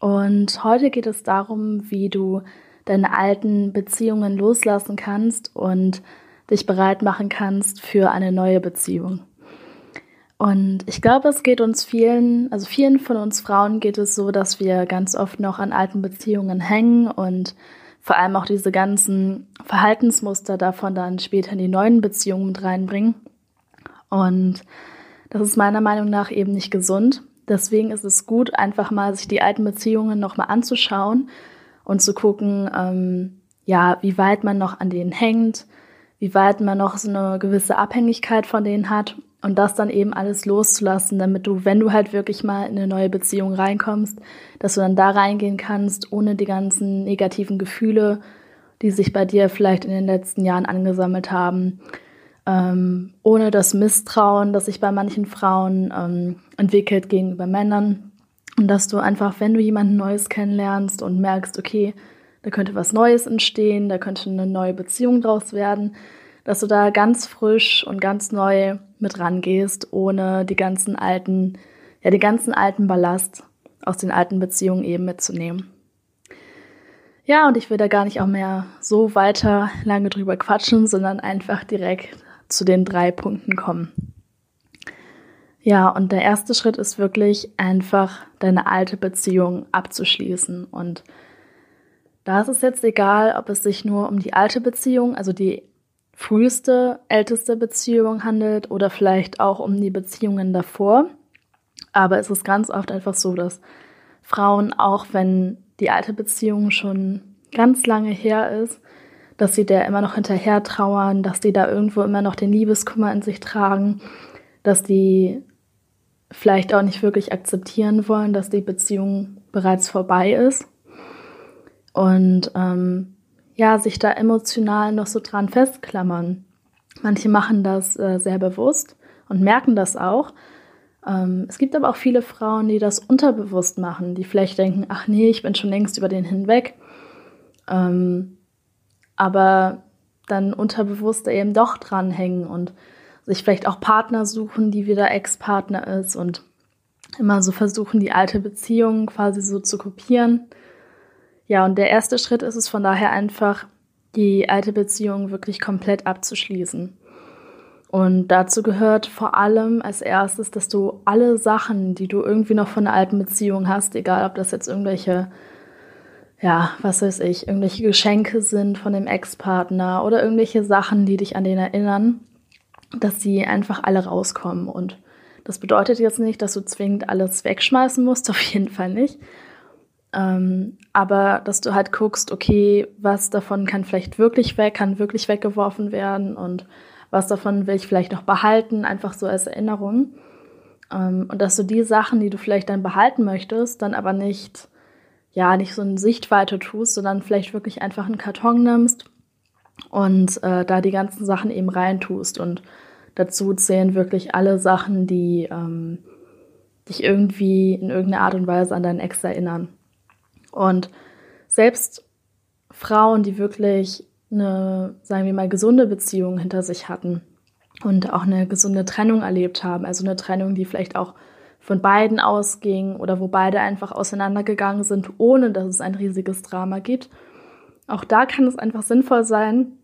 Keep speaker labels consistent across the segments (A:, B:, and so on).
A: Und heute geht es darum, wie du deine alten Beziehungen loslassen kannst und dich bereit machen kannst für eine neue Beziehung. Und ich glaube, es geht uns vielen, also vielen von uns Frauen geht es so, dass wir ganz oft noch an alten Beziehungen hängen und vor allem auch diese ganzen Verhaltensmuster davon dann später in die neuen Beziehungen mit reinbringen. Und das ist meiner Meinung nach eben nicht gesund. Deswegen ist es gut, einfach mal sich die alten Beziehungen nochmal anzuschauen und zu gucken, ähm, ja, wie weit man noch an denen hängt, wie weit man noch so eine gewisse Abhängigkeit von denen hat und das dann eben alles loszulassen, damit du, wenn du halt wirklich mal in eine neue Beziehung reinkommst, dass du dann da reingehen kannst, ohne die ganzen negativen Gefühle, die sich bei dir vielleicht in den letzten Jahren angesammelt haben, ähm, ohne das Misstrauen, das sich bei manchen Frauen ähm, entwickelt gegenüber Männern. Und dass du einfach, wenn du jemanden Neues kennenlernst und merkst, okay, da könnte was Neues entstehen, da könnte eine neue Beziehung draus werden, dass du da ganz frisch und ganz neu mit rangehst, ohne die ganzen alten, ja, die ganzen alten Ballast aus den alten Beziehungen eben mitzunehmen. Ja, und ich will da gar nicht auch mehr so weiter lange drüber quatschen, sondern einfach direkt zu den drei Punkten kommen. Ja, und der erste Schritt ist wirklich einfach deine alte Beziehung abzuschließen. Und da ist es jetzt egal, ob es sich nur um die alte Beziehung, also die früheste, älteste Beziehung handelt oder vielleicht auch um die Beziehungen davor. Aber es ist ganz oft einfach so, dass Frauen, auch wenn die alte Beziehung schon ganz lange her ist, dass sie der immer noch hinterher trauern, dass die da irgendwo immer noch den Liebeskummer in sich tragen, dass die vielleicht auch nicht wirklich akzeptieren wollen, dass die Beziehung bereits vorbei ist und ähm, ja, sich da emotional noch so dran festklammern. Manche machen das äh, sehr bewusst und merken das auch. Ähm, es gibt aber auch viele Frauen, die das unterbewusst machen, die vielleicht denken, ach nee, ich bin schon längst über den hinweg. Ähm, aber dann unterbewusst eben doch dranhängen und sich vielleicht auch Partner suchen, die wieder Ex-Partner ist und immer so versuchen, die alte Beziehung quasi so zu kopieren. Ja, und der erste Schritt ist es von daher einfach, die alte Beziehung wirklich komplett abzuschließen. Und dazu gehört vor allem als erstes, dass du alle Sachen, die du irgendwie noch von der alten Beziehung hast, egal ob das jetzt irgendwelche ja, was weiß ich, irgendwelche Geschenke sind von dem Ex-Partner oder irgendwelche Sachen, die dich an den erinnern, dass sie einfach alle rauskommen. Und das bedeutet jetzt nicht, dass du zwingend alles wegschmeißen musst, auf jeden Fall nicht. Ähm, aber dass du halt guckst, okay, was davon kann vielleicht wirklich weg, kann wirklich weggeworfen werden und was davon will ich vielleicht noch behalten, einfach so als Erinnerung. Ähm, und dass du die Sachen, die du vielleicht dann behalten möchtest, dann aber nicht ja, nicht so eine Sichtweite tust, sondern vielleicht wirklich einfach einen Karton nimmst und äh, da die ganzen Sachen eben reintust. Und dazu zählen wirklich alle Sachen, die ähm, dich irgendwie in irgendeiner Art und Weise an deinen Ex erinnern. Und selbst Frauen, die wirklich eine, sagen wir mal, gesunde Beziehung hinter sich hatten und auch eine gesunde Trennung erlebt haben, also eine Trennung, die vielleicht auch von beiden ausging oder wo beide einfach auseinandergegangen sind, ohne dass es ein riesiges Drama gibt. Auch da kann es einfach sinnvoll sein,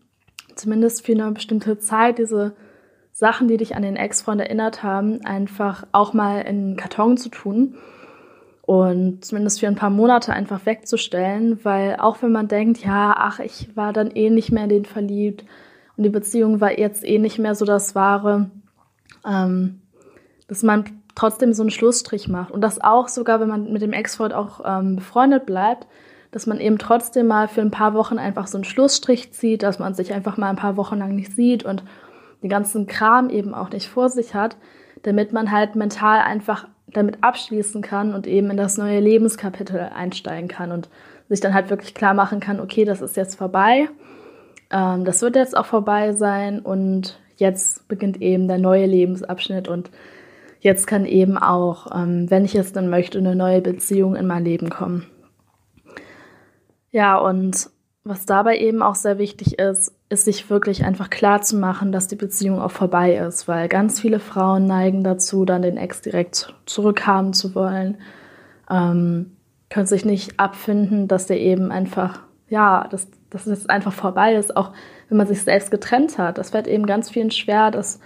A: zumindest für eine bestimmte Zeit diese Sachen, die dich an den Ex-Freund erinnert haben, einfach auch mal in einen Karton zu tun und zumindest für ein paar Monate einfach wegzustellen, weil auch wenn man denkt, ja, ach, ich war dann eh nicht mehr in den verliebt und die Beziehung war jetzt eh nicht mehr so das Wahre, ähm, dass man trotzdem so einen Schlussstrich macht. Und das auch sogar, wenn man mit dem Ex-Freund auch ähm, befreundet bleibt, dass man eben trotzdem mal für ein paar Wochen einfach so einen Schlussstrich zieht, dass man sich einfach mal ein paar Wochen lang nicht sieht und den ganzen Kram eben auch nicht vor sich hat, damit man halt mental einfach damit abschließen kann und eben in das neue Lebenskapitel einsteigen kann und sich dann halt wirklich klar machen kann, okay, das ist jetzt vorbei, ähm, das wird jetzt auch vorbei sein und jetzt beginnt eben der neue Lebensabschnitt und jetzt kann eben auch, ähm, wenn ich es dann möchte, eine neue Beziehung in mein Leben kommen. Ja, und was dabei eben auch sehr wichtig ist, ist sich wirklich einfach klar zu machen, dass die Beziehung auch vorbei ist, weil ganz viele Frauen neigen dazu, dann den Ex direkt zurückhaben zu wollen, ähm, können sich nicht abfinden, dass der eben einfach, ja, dass, dass es einfach vorbei ist, auch wenn man sich selbst getrennt hat. Das fällt eben ganz vielen schwer, das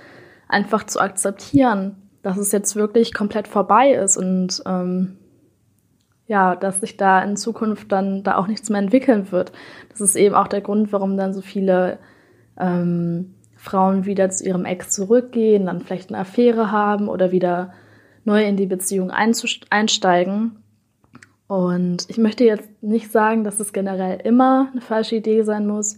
A: einfach zu akzeptieren, dass es jetzt wirklich komplett vorbei ist und ähm, ja, dass sich da in Zukunft dann da auch nichts mehr entwickeln wird. Das ist eben auch der Grund, warum dann so viele ähm, Frauen wieder zu ihrem Ex zurückgehen, dann vielleicht eine Affäre haben oder wieder neu in die Beziehung einsteigen. Und ich möchte jetzt nicht sagen, dass es generell immer eine falsche Idee sein muss,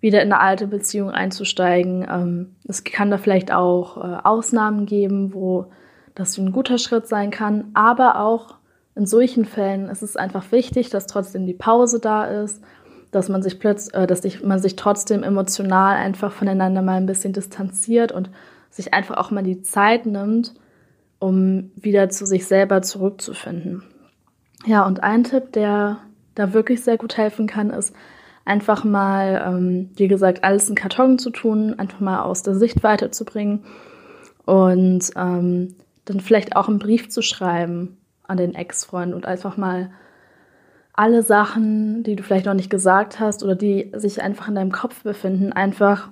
A: wieder in eine alte Beziehung einzusteigen. Ähm, es kann da vielleicht auch äh, Ausnahmen geben, wo das ein guter Schritt sein kann, aber auch in solchen Fällen ist es einfach wichtig, dass trotzdem die Pause da ist, dass man sich plötzlich, äh, dass sich, man sich trotzdem emotional einfach voneinander mal ein bisschen distanziert und sich einfach auch mal die Zeit nimmt, um wieder zu sich selber zurückzufinden. Ja, und ein Tipp, der da wirklich sehr gut helfen kann, ist einfach mal, ähm, wie gesagt, alles in Karton zu tun, einfach mal aus der Sichtweite zu bringen und ähm, dann vielleicht auch einen Brief zu schreiben an den Ex-Freund und einfach mal alle Sachen, die du vielleicht noch nicht gesagt hast oder die sich einfach in deinem Kopf befinden, einfach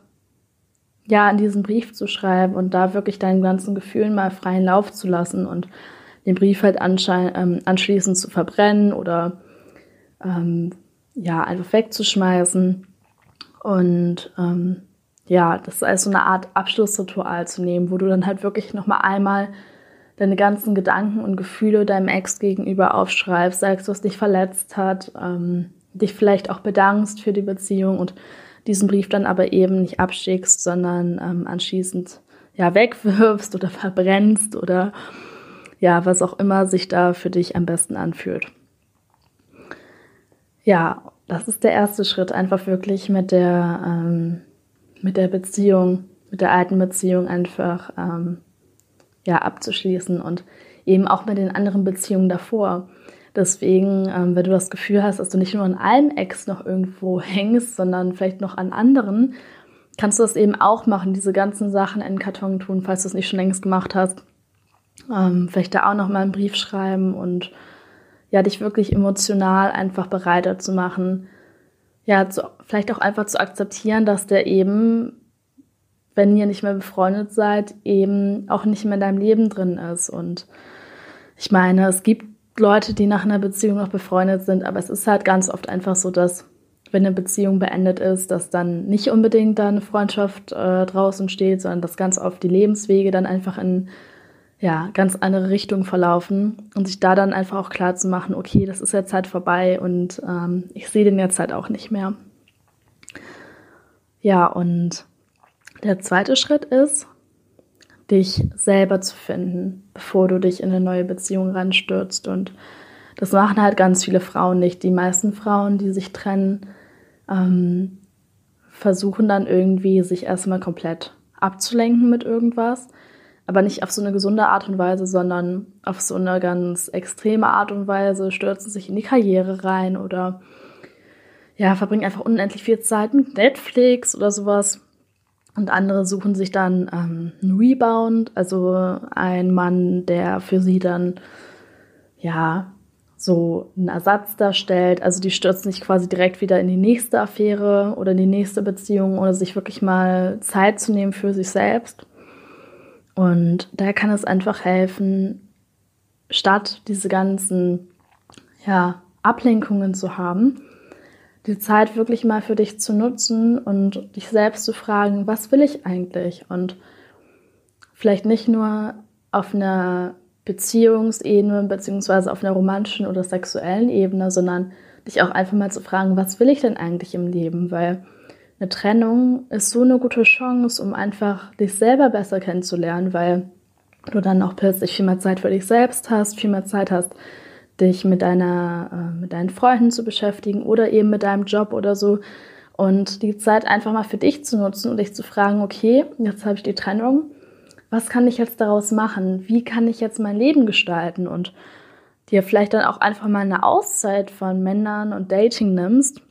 A: ja in diesen Brief zu schreiben und da wirklich deinen ganzen Gefühlen mal freien Lauf zu lassen und den Brief halt ähm, anschließend zu verbrennen oder ähm, ja einfach wegzuschmeißen und ähm, ja das als so eine Art Abschlussritual zu nehmen, wo du dann halt wirklich noch mal einmal deine ganzen Gedanken und Gefühle deinem Ex gegenüber aufschreibst, sagst, was dich verletzt hat, ähm, dich vielleicht auch bedankst für die Beziehung und diesen Brief dann aber eben nicht abschickst, sondern ähm, anschließend ja wegwirfst oder verbrennst oder ja, was auch immer sich da für dich am besten anfühlt. Ja, das ist der erste Schritt, einfach wirklich mit der, ähm, mit der Beziehung, mit der alten Beziehung einfach ähm, ja, abzuschließen und eben auch mit den anderen Beziehungen davor. Deswegen, ähm, wenn du das Gefühl hast, dass du nicht nur an einem Ex noch irgendwo hängst, sondern vielleicht noch an anderen, kannst du das eben auch machen, diese ganzen Sachen in den Karton tun, falls du es nicht schon längst gemacht hast. Ähm, vielleicht da auch noch mal einen Brief schreiben und ja, dich wirklich emotional einfach bereiter zu machen. Ja, zu, vielleicht auch einfach zu akzeptieren, dass der eben wenn ihr nicht mehr befreundet seid, eben auch nicht mehr in deinem Leben drin ist. Und ich meine, es gibt Leute, die nach einer Beziehung noch befreundet sind, aber es ist halt ganz oft einfach so, dass wenn eine Beziehung beendet ist, dass dann nicht unbedingt da eine Freundschaft äh, draußen steht, sondern dass ganz oft die Lebenswege dann einfach in ja, ganz andere Richtungen verlaufen und sich da dann einfach auch klar zu machen, okay, das ist jetzt halt vorbei und ähm, ich sehe den jetzt halt auch nicht mehr. Ja, und der zweite Schritt ist, dich selber zu finden, bevor du dich in eine neue Beziehung ranstürzt. Und das machen halt ganz viele Frauen nicht. Die meisten Frauen, die sich trennen, ähm, versuchen dann irgendwie, sich erstmal komplett abzulenken mit irgendwas. Aber nicht auf so eine gesunde Art und Weise, sondern auf so eine ganz extreme Art und Weise, stürzen sich in die Karriere rein oder ja, verbringen einfach unendlich viel Zeit mit Netflix oder sowas. Und andere suchen sich dann ähm, einen Rebound, also ein Mann, der für sie dann ja so einen Ersatz darstellt. Also die stürzen sich quasi direkt wieder in die nächste Affäre oder in die nächste Beziehung, ohne sich wirklich mal Zeit zu nehmen für sich selbst. Und da kann es einfach helfen, statt diese ganzen ja, Ablenkungen zu haben, die Zeit wirklich mal für dich zu nutzen und dich selbst zu fragen, was will ich eigentlich? Und vielleicht nicht nur auf einer Beziehungsebene beziehungsweise auf einer romantischen oder sexuellen Ebene, sondern dich auch einfach mal zu fragen, was will ich denn eigentlich im Leben? Weil eine Trennung ist so eine gute Chance, um einfach dich selber besser kennenzulernen, weil du dann auch plötzlich viel mehr Zeit für dich selbst hast, viel mehr Zeit hast, dich mit deiner, äh, mit deinen Freunden zu beschäftigen oder eben mit deinem Job oder so. Und die Zeit einfach mal für dich zu nutzen und dich zu fragen, okay, jetzt habe ich die Trennung, was kann ich jetzt daraus machen? Wie kann ich jetzt mein Leben gestalten? Und dir vielleicht dann auch einfach mal eine Auszeit von Männern und Dating nimmst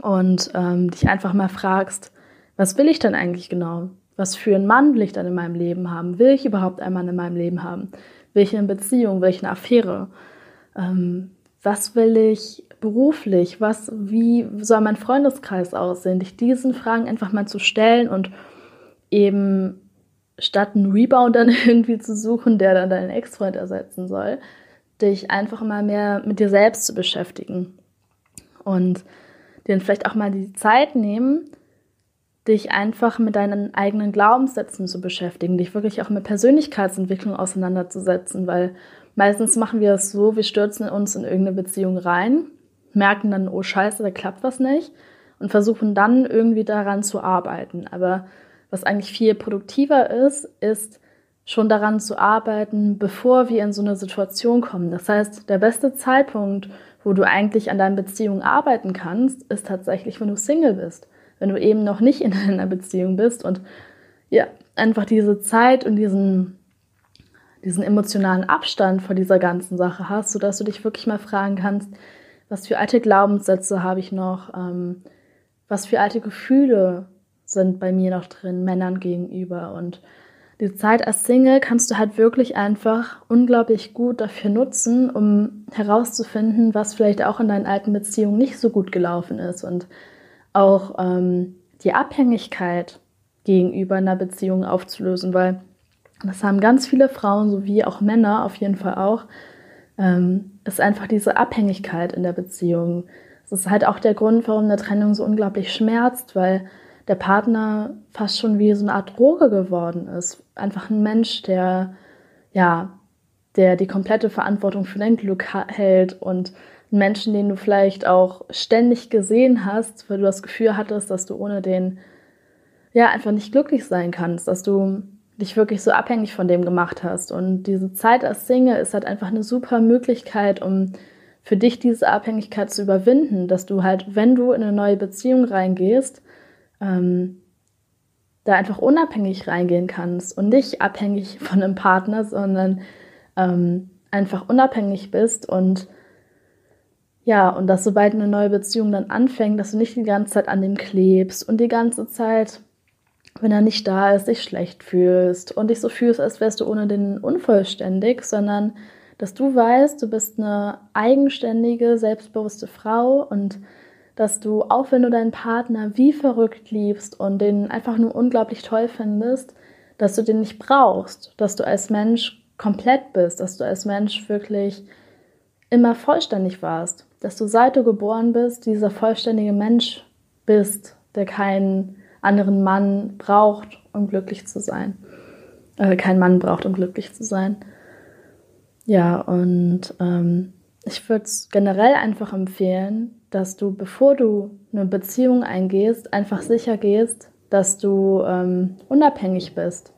A: und ähm, dich einfach mal fragst, was will ich denn eigentlich genau? Was für einen Mann will ich dann in meinem Leben haben? Will ich überhaupt einen Mann in meinem Leben haben? Eine Beziehung? Eine Affäre? Ähm, was will ich beruflich? Was, wie soll mein Freundeskreis aussehen? Dich diesen Fragen einfach mal zu stellen und eben statt einen Rebound dann irgendwie zu suchen, der dann deinen Ex-Freund ersetzen soll, dich einfach mal mehr mit dir selbst zu beschäftigen. Und dir vielleicht auch mal die Zeit nehmen, dich einfach mit deinen eigenen Glaubenssätzen zu beschäftigen, dich wirklich auch mit Persönlichkeitsentwicklung auseinanderzusetzen, weil meistens machen wir es so, wir stürzen uns in irgendeine Beziehung rein, merken dann, oh scheiße, da klappt was nicht und versuchen dann irgendwie daran zu arbeiten. Aber was eigentlich viel produktiver ist, ist schon daran zu arbeiten, bevor wir in so eine Situation kommen. Das heißt, der beste Zeitpunkt, wo du eigentlich an deinen Beziehungen arbeiten kannst, ist tatsächlich, wenn du Single bist. Wenn du eben noch nicht in einer Beziehung bist und ja, einfach diese Zeit und diesen, diesen emotionalen Abstand vor dieser ganzen Sache hast, sodass du dich wirklich mal fragen kannst, was für alte Glaubenssätze habe ich noch, ähm, was für alte Gefühle sind bei mir noch drin, Männern gegenüber und die Zeit als Single kannst du halt wirklich einfach unglaublich gut dafür nutzen, um herauszufinden, was vielleicht auch in deinen alten Beziehungen nicht so gut gelaufen ist und auch ähm, die Abhängigkeit gegenüber einer Beziehung aufzulösen, weil das haben ganz viele Frauen sowie auch Männer auf jeden Fall auch, ähm, ist einfach diese Abhängigkeit in der Beziehung. Das ist halt auch der Grund, warum eine Trennung so unglaublich schmerzt, weil der Partner fast schon wie so eine Art Droge geworden ist. Einfach ein Mensch, der, ja, der die komplette Verantwortung für dein Glück hält und einen Menschen, den du vielleicht auch ständig gesehen hast, weil du das Gefühl hattest, dass du ohne den, ja, einfach nicht glücklich sein kannst, dass du dich wirklich so abhängig von dem gemacht hast. Und diese Zeit als Single ist halt einfach eine super Möglichkeit, um für dich diese Abhängigkeit zu überwinden, dass du halt, wenn du in eine neue Beziehung reingehst, ähm, da einfach unabhängig reingehen kannst und nicht abhängig von einem Partner, sondern ähm, einfach unabhängig bist und ja, und dass sobald eine neue Beziehung dann anfängt, dass du nicht die ganze Zeit an dem klebst und die ganze Zeit, wenn er nicht da ist, dich schlecht fühlst und dich so fühlst, als wärst du ohne den unvollständig, sondern dass du weißt, du bist eine eigenständige, selbstbewusste Frau und dass du, auch wenn du deinen Partner wie verrückt liebst und den einfach nur unglaublich toll findest, dass du den nicht brauchst, dass du als Mensch komplett bist, dass du als Mensch wirklich immer vollständig warst, dass du seit du geboren bist dieser vollständige Mensch bist, der keinen anderen Mann braucht, um glücklich zu sein. Äh, kein Mann braucht, um glücklich zu sein. Ja, und ähm, ich würde es generell einfach empfehlen, dass du, bevor du eine Beziehung eingehst, einfach sicher gehst, dass du ähm, unabhängig bist,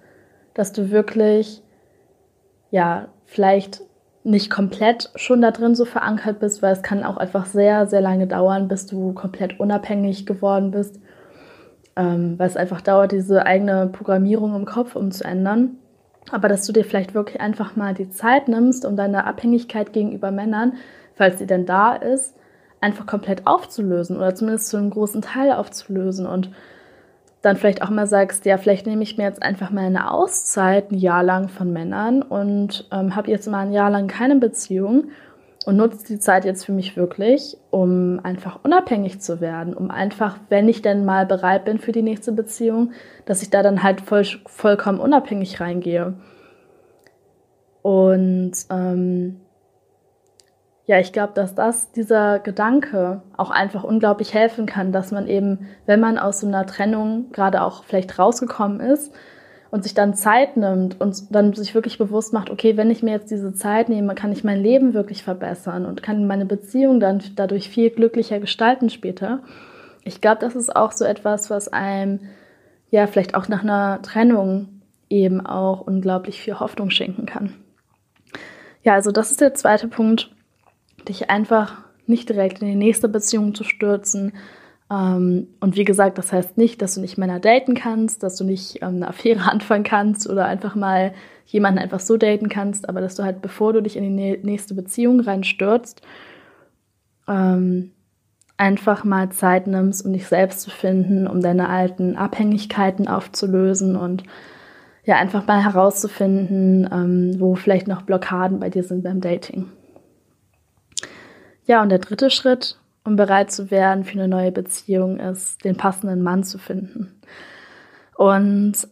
A: dass du wirklich, ja, vielleicht nicht komplett schon da drin so verankert bist, weil es kann auch einfach sehr, sehr lange dauern, bis du komplett unabhängig geworden bist, ähm, weil es einfach dauert, diese eigene Programmierung im Kopf umzuändern. Aber dass du dir vielleicht wirklich einfach mal die Zeit nimmst, um deine Abhängigkeit gegenüber Männern, falls sie denn da ist, einfach komplett aufzulösen oder zumindest zu einem großen Teil aufzulösen und dann vielleicht auch mal sagst, ja, vielleicht nehme ich mir jetzt einfach mal eine Auszeit ein Jahr lang von Männern und ähm, habe jetzt mal ein Jahr lang keine Beziehung und nutze die Zeit jetzt für mich wirklich, um einfach unabhängig zu werden, um einfach, wenn ich denn mal bereit bin für die nächste Beziehung, dass ich da dann halt voll, vollkommen unabhängig reingehe. Und ähm, ja, ich glaube, dass das, dieser Gedanke auch einfach unglaublich helfen kann, dass man eben, wenn man aus so einer Trennung gerade auch vielleicht rausgekommen ist und sich dann Zeit nimmt und dann sich wirklich bewusst macht, okay, wenn ich mir jetzt diese Zeit nehme, kann ich mein Leben wirklich verbessern und kann meine Beziehung dann dadurch viel glücklicher gestalten später. Ich glaube, das ist auch so etwas, was einem ja vielleicht auch nach einer Trennung eben auch unglaublich viel Hoffnung schenken kann. Ja, also das ist der zweite Punkt, dich einfach nicht direkt in die nächste Beziehung zu stürzen. Ähm, und wie gesagt, das heißt nicht, dass du nicht Männer daten kannst, dass du nicht ähm, eine Affäre anfangen kannst oder einfach mal jemanden einfach so daten kannst, aber dass du halt, bevor du dich in die nächste Beziehung reinstürzt, ähm, einfach mal Zeit nimmst, um dich selbst zu finden, um deine alten Abhängigkeiten aufzulösen und ja, einfach mal herauszufinden, ähm, wo vielleicht noch Blockaden bei dir sind beim Dating. Ja, und der dritte Schritt, um bereit zu werden für eine neue Beziehung, ist, den passenden Mann zu finden. Und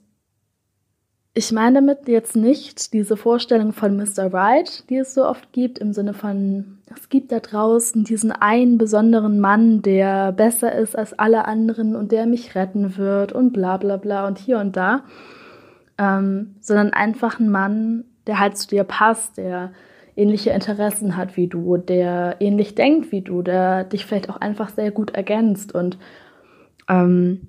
A: ich meine damit jetzt nicht diese Vorstellung von Mr. Right, die es so oft gibt, im Sinne von, es gibt da draußen diesen einen besonderen Mann, der besser ist als alle anderen und der mich retten wird und bla bla bla und hier und da, ähm, sondern einfach ein Mann, der halt zu dir passt, der ähnliche Interessen hat wie du, der ähnlich denkt wie du, der dich vielleicht auch einfach sehr gut ergänzt und ähm,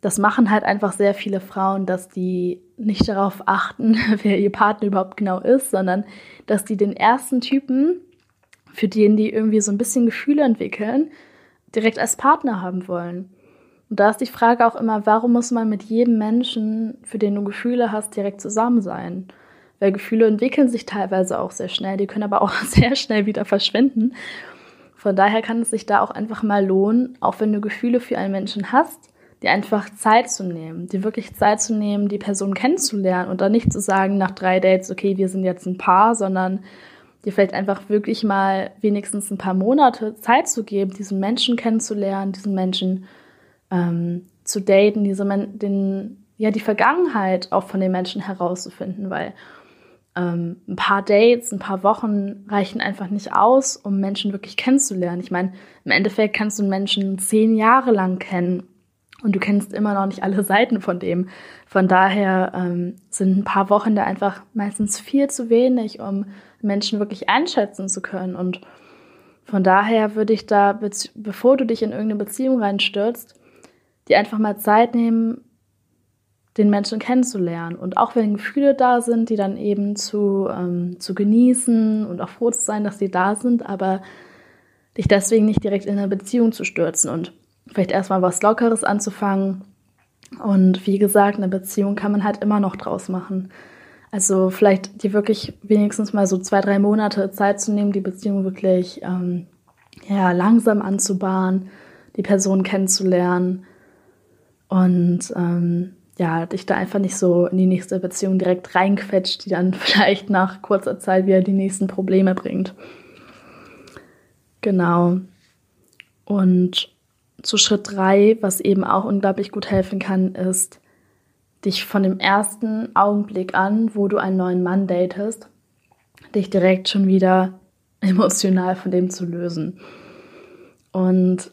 A: das machen halt einfach sehr viele Frauen, dass die nicht darauf achten, wer ihr Partner überhaupt genau ist, sondern dass die den ersten Typen, für den die irgendwie so ein bisschen Gefühle entwickeln, direkt als Partner haben wollen. Und da ist die Frage auch immer, warum muss man mit jedem Menschen, für den du Gefühle hast, direkt zusammen sein? Weil Gefühle entwickeln sich teilweise auch sehr schnell, die können aber auch sehr schnell wieder verschwinden. Von daher kann es sich da auch einfach mal lohnen, auch wenn du Gefühle für einen Menschen hast, dir einfach Zeit zu nehmen, dir wirklich Zeit zu nehmen, die Person kennenzulernen und dann nicht zu sagen nach drei Dates, okay, wir sind jetzt ein Paar, sondern dir vielleicht einfach wirklich mal wenigstens ein paar Monate Zeit zu geben, diesen Menschen kennenzulernen, diesen Menschen ähm, zu daten, diese den, ja, die Vergangenheit auch von den Menschen herauszufinden, weil ähm, ein paar Dates, ein paar Wochen reichen einfach nicht aus, um Menschen wirklich kennenzulernen. Ich meine, im Endeffekt kannst du einen Menschen zehn Jahre lang kennen und du kennst immer noch nicht alle Seiten von dem. Von daher ähm, sind ein paar Wochen da einfach meistens viel zu wenig, um Menschen wirklich einschätzen zu können. Und von daher würde ich da, bevor du dich in irgendeine Beziehung reinstürzt, dir einfach mal Zeit nehmen, den Menschen kennenzulernen. Und auch wenn Gefühle da sind, die dann eben zu, ähm, zu genießen und auch froh zu sein, dass sie da sind, aber dich deswegen nicht direkt in eine Beziehung zu stürzen und vielleicht erstmal was Lockeres anzufangen. Und wie gesagt, eine Beziehung kann man halt immer noch draus machen. Also vielleicht dir wirklich wenigstens mal so zwei, drei Monate Zeit zu nehmen, die Beziehung wirklich ähm, ja, langsam anzubahnen, die Person kennenzulernen und ähm, ja, dich da einfach nicht so in die nächste Beziehung direkt reinquetscht, die dann vielleicht nach kurzer Zeit wieder die nächsten Probleme bringt. Genau. Und zu Schritt drei, was eben auch unglaublich gut helfen kann, ist, dich von dem ersten Augenblick an, wo du einen neuen Mann datest, dich direkt schon wieder emotional von dem zu lösen. Und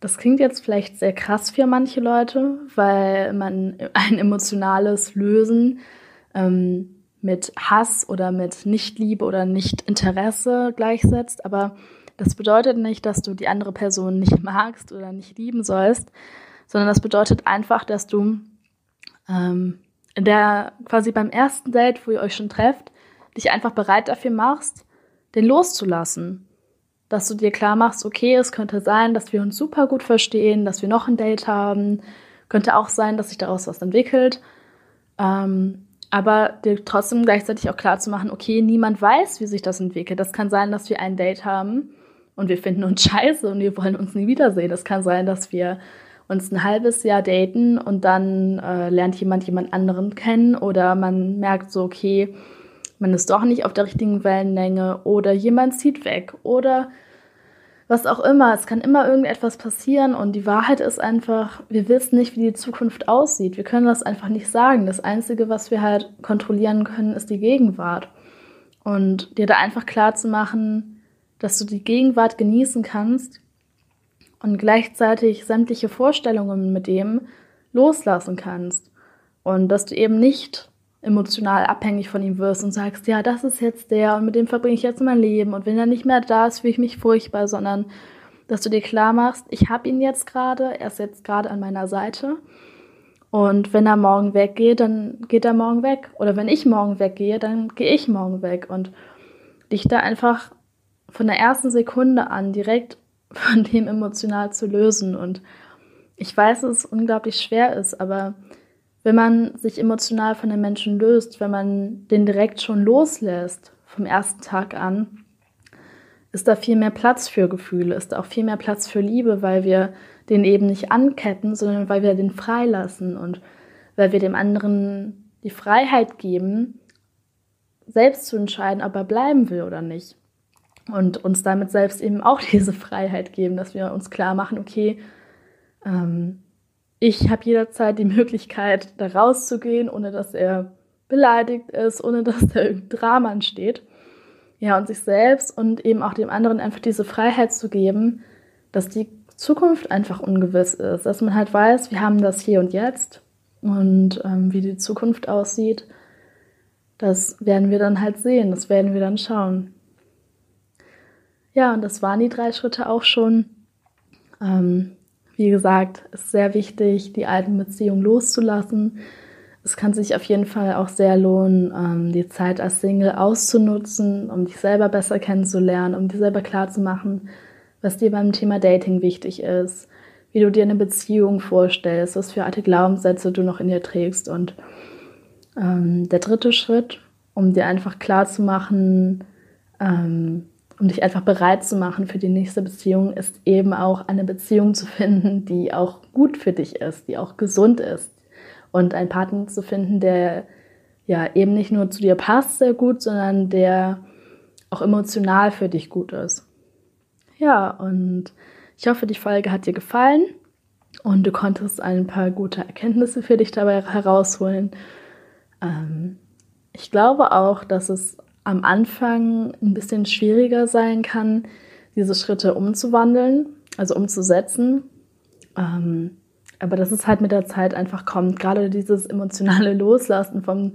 A: das klingt jetzt vielleicht sehr krass für manche Leute, weil man ein emotionales Lösen ähm, mit Hass oder mit Nichtliebe oder Nichtinteresse gleichsetzt. Aber das bedeutet nicht, dass du die andere Person nicht magst oder nicht lieben sollst, sondern das bedeutet einfach, dass du ähm, in der quasi beim ersten Date, wo ihr euch schon trefft, dich einfach bereit dafür machst, den loszulassen. Dass du dir klar machst, okay, es könnte sein, dass wir uns super gut verstehen, dass wir noch ein Date haben. Könnte auch sein, dass sich daraus was entwickelt. Ähm, aber dir trotzdem gleichzeitig auch klar zu machen, okay, niemand weiß, wie sich das entwickelt. Das kann sein, dass wir ein Date haben und wir finden uns scheiße und wir wollen uns nie wiedersehen. Es kann sein, dass wir uns ein halbes Jahr daten und dann äh, lernt jemand jemand anderen kennen oder man merkt so, okay, man ist doch nicht auf der richtigen Wellenlänge oder jemand zieht weg oder was auch immer. Es kann immer irgendetwas passieren und die Wahrheit ist einfach, wir wissen nicht, wie die Zukunft aussieht. Wir können das einfach nicht sagen. Das Einzige, was wir halt kontrollieren können, ist die Gegenwart. Und dir da einfach klar zu machen, dass du die Gegenwart genießen kannst und gleichzeitig sämtliche Vorstellungen mit dem loslassen kannst. Und dass du eben nicht emotional abhängig von ihm wirst und sagst, ja, das ist jetzt der und mit dem verbringe ich jetzt mein Leben und wenn er nicht mehr da ist, fühle ich mich furchtbar, sondern dass du dir klar machst, ich habe ihn jetzt gerade, er ist jetzt gerade an meiner Seite Und wenn er morgen weggeht, dann geht er morgen weg. Oder wenn ich morgen weggehe, dann gehe ich morgen weg. Und dich da einfach von der ersten Sekunde an direkt von dem emotional zu lösen. Und ich weiß, dass es unglaublich schwer ist, aber wenn man sich emotional von den Menschen löst, wenn man den direkt schon loslässt vom ersten Tag an, ist da viel mehr Platz für Gefühle, ist da auch viel mehr Platz für Liebe, weil wir den eben nicht anketten, sondern weil wir den freilassen und weil wir dem anderen die Freiheit geben, selbst zu entscheiden, ob er bleiben will oder nicht. Und uns damit selbst eben auch diese Freiheit geben, dass wir uns klar machen, okay, ähm, ich habe jederzeit die Möglichkeit, da rauszugehen, ohne dass er beleidigt ist, ohne dass da irgendein Drama entsteht. Ja, und sich selbst und eben auch dem anderen einfach diese Freiheit zu geben, dass die Zukunft einfach ungewiss ist, dass man halt weiß, wir haben das hier und jetzt und ähm, wie die Zukunft aussieht, das werden wir dann halt sehen, das werden wir dann schauen. Ja, und das waren die drei Schritte auch schon. Ähm, wie gesagt, ist sehr wichtig, die alten Beziehungen loszulassen. Es kann sich auf jeden Fall auch sehr lohnen, ähm, die Zeit als Single auszunutzen, um dich selber besser kennenzulernen, um dir selber klarzumachen, was dir beim Thema Dating wichtig ist, wie du dir eine Beziehung vorstellst, was für alte Glaubenssätze du noch in dir trägst. Und ähm, der dritte Schritt, um dir einfach klarzumachen, ähm, um dich einfach bereit zu machen für die nächste Beziehung, ist eben auch eine Beziehung zu finden, die auch gut für dich ist, die auch gesund ist. Und einen Partner zu finden, der ja eben nicht nur zu dir passt sehr gut, sondern der auch emotional für dich gut ist. Ja, und ich hoffe, die Folge hat dir gefallen und du konntest ein paar gute Erkenntnisse für dich dabei herausholen. Ähm, ich glaube auch, dass es am Anfang ein bisschen schwieriger sein kann, diese Schritte umzuwandeln, also umzusetzen. Ähm, aber dass es halt mit der Zeit einfach kommt. Gerade dieses emotionale Loslassen vom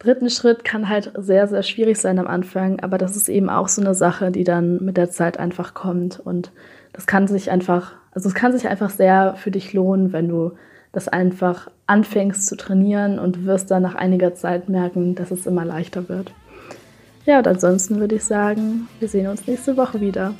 A: dritten Schritt kann halt sehr, sehr schwierig sein am Anfang. Aber das ist eben auch so eine Sache, die dann mit der Zeit einfach kommt. Und das kann sich einfach, also es kann sich einfach sehr für dich lohnen, wenn du das einfach anfängst zu trainieren und wirst dann nach einiger Zeit merken, dass es immer leichter wird. Ja, und ansonsten würde ich sagen, wir sehen uns nächste Woche wieder.